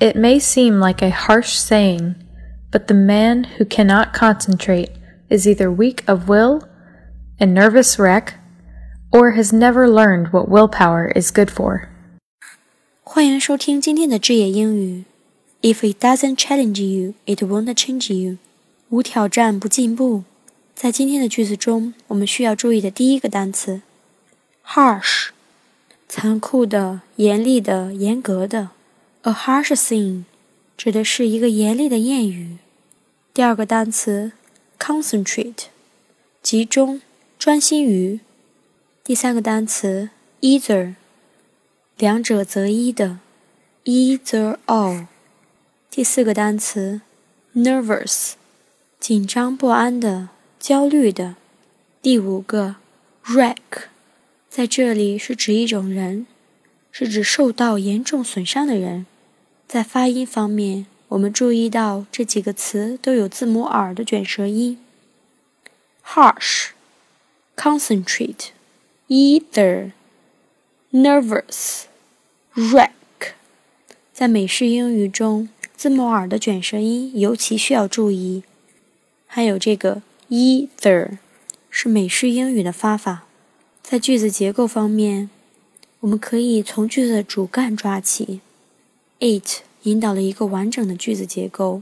It may seem like a harsh saying, but the man who cannot concentrate is either weak of will, a nervous wreck, or has never learned what willpower is good for. 欢迎收听今天的智野英语。If it doesn't challenge you, it won't change you. 无挑战不进步。在今天的句子中，我们需要注意的第一个单词，harsh，残酷的、严厉的、严格的。 A harsh thing，指的是一个严厉的谚语。第二个单词，concentrate，集中、专心于。第三个单词，either，两者择一的，either or。第四个单词，nervous，紧张不安的、焦虑的。第五个，wreck，在这里是指一种人。是指受到严重损伤的人。在发音方面，我们注意到这几个词都有字母 r 的卷舌音：harsh、concentrate、either、nervous、wreck。在美式英语中，字母 r 的卷舌音尤其需要注意。还有这个 either 是美式英语的发法。在句子结构方面。我们可以从句子的主干抓起，it 引导了一个完整的句子结构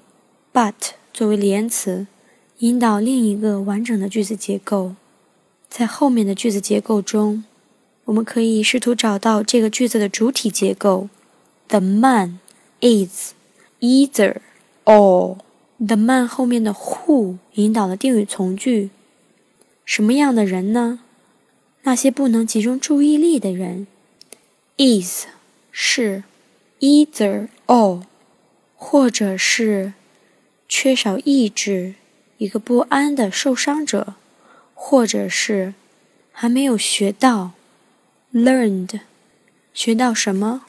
，but 作为连词引导另一个完整的句子结构。在后面的句子结构中，我们可以试图找到这个句子的主体结构：the man is either or。the man 后面的 who 引导了定语从句，什么样的人呢？那些不能集中注意力的人。Is 是 either or，或者是缺少意志、一个不安的受伤者，或者是还没有学到 learned，学到什么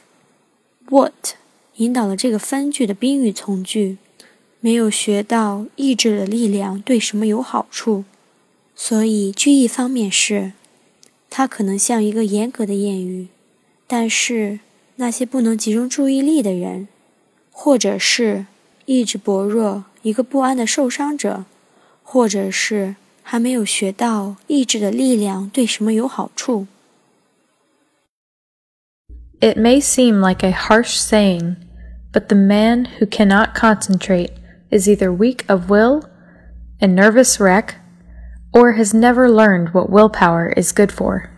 ？what 引导了这个分句的宾语从句，没有学到意志的力量对什么有好处，所以句意方面是，它可能像一个严格的谚语。但是那些不能集中注意力的人，或者是意志薄弱、一个不安的受伤者，或者是还没有学到意志的力量对什么有好处。It may seem like a harsh saying, but the man who cannot concentrate is either weak of will, a nervous wreck, or has never learned what willpower is good for.